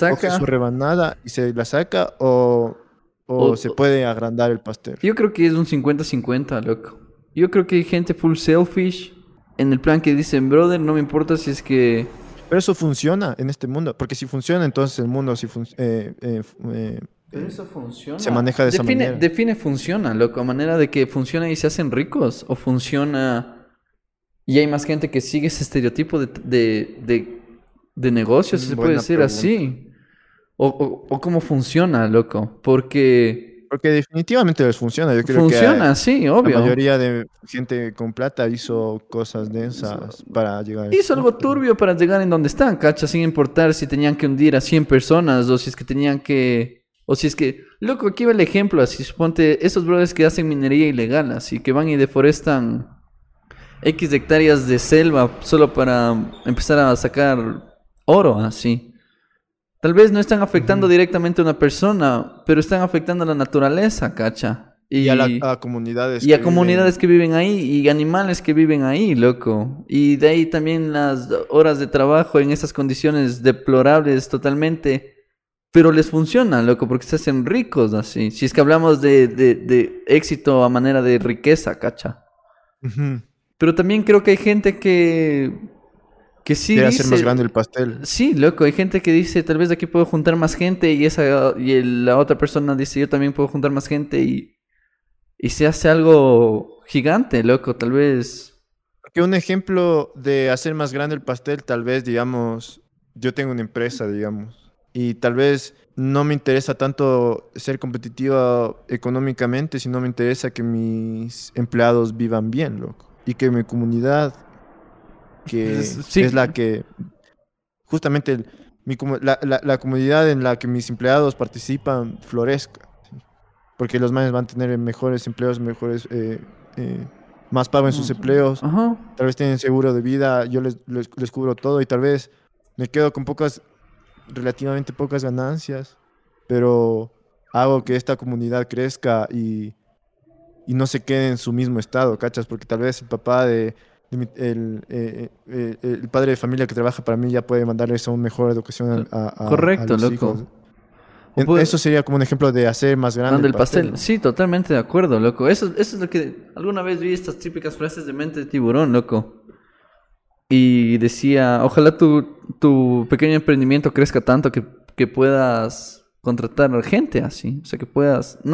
coge Saca. su rebanada y se la saca o, o O- se puede agrandar el pastel. Yo creo que es un 50-50, loco. Yo creo que hay gente full selfish en el plan que dicen, brother, no me importa si es que... Pero eso funciona en este mundo, porque si funciona, entonces el mundo fun- eh, eh, eh, Pero eso funciona. se maneja de esa manera. Define funciona, loco, a manera de que funciona y se hacen ricos. O funciona y hay más gente que sigue ese estereotipo de, de, de, de negocio, si se puede decir pregunta. así. O, o, o cómo funciona, loco. Porque Porque definitivamente les funciona. Yo creo funciona, que sí, la obvio. mayoría de gente con plata hizo cosas densas para llegar a Hizo algo turbio para llegar en donde están, cacha, sin importar si tenían que hundir a 100 personas o si es que tenían que... O si es que... Loco, aquí va el ejemplo, así, suponte, esos brothers que hacen minería ilegal, así, que van y deforestan X hectáreas de selva solo para empezar a sacar oro, así. Tal vez no están afectando directamente a una persona, pero están afectando a la naturaleza, cacha. Y a, la, a comunidades. Y a comunidades que viven ahí y animales que viven ahí, loco. Y de ahí también las horas de trabajo en esas condiciones deplorables totalmente. Pero les funciona, loco, porque se hacen ricos así. Si es que hablamos de, de, de éxito a manera de riqueza, cacha. Pero también creo que hay gente que... Que sí hacer más grande el pastel. Sí, loco, hay gente que dice, tal vez de aquí puedo juntar más gente y esa y la otra persona dice, yo también puedo juntar más gente y y se hace algo gigante, loco, tal vez. Que un ejemplo de hacer más grande el pastel, tal vez, digamos, yo tengo una empresa, digamos, y tal vez no me interesa tanto ser competitiva económicamente, sino me interesa que mis empleados vivan bien, loco, y que mi comunidad, que Sí. es la que, justamente el- mi comu- la, la- la comunidad en la que mis empleados participan florezca, ¿sí? porque los manes van a tener mejores empleos, mejores... eh, eh, más pago en sus empleos, Ajá. tal vez tienen seguro de vida, yo les, les, les cubro todo y tal vez me quedo con pocas, relativamente pocas ganancias, pero hago que esta comunidad crezca y, y no se quede en su mismo estado, ¿cachas? Porque tal vez el papá de, el, eh, eh, eh, el padre de familia que trabaja para mí ya puede mandarles a una mejor educación a, a- a Correcto, los loco. hijos. Puede- Eso sería como un ejemplo de hacer más grande el el pastel. Sí, totalmente de acuerdo, loco. Eso, eso es lo que alguna vez vi estas típicas frases de mente de tiburón, loco. Y decía, ojalá tu, tu pequeño emprendimiento crezca tanto que, que puedas contratar gente así. O sea, que puedas... No,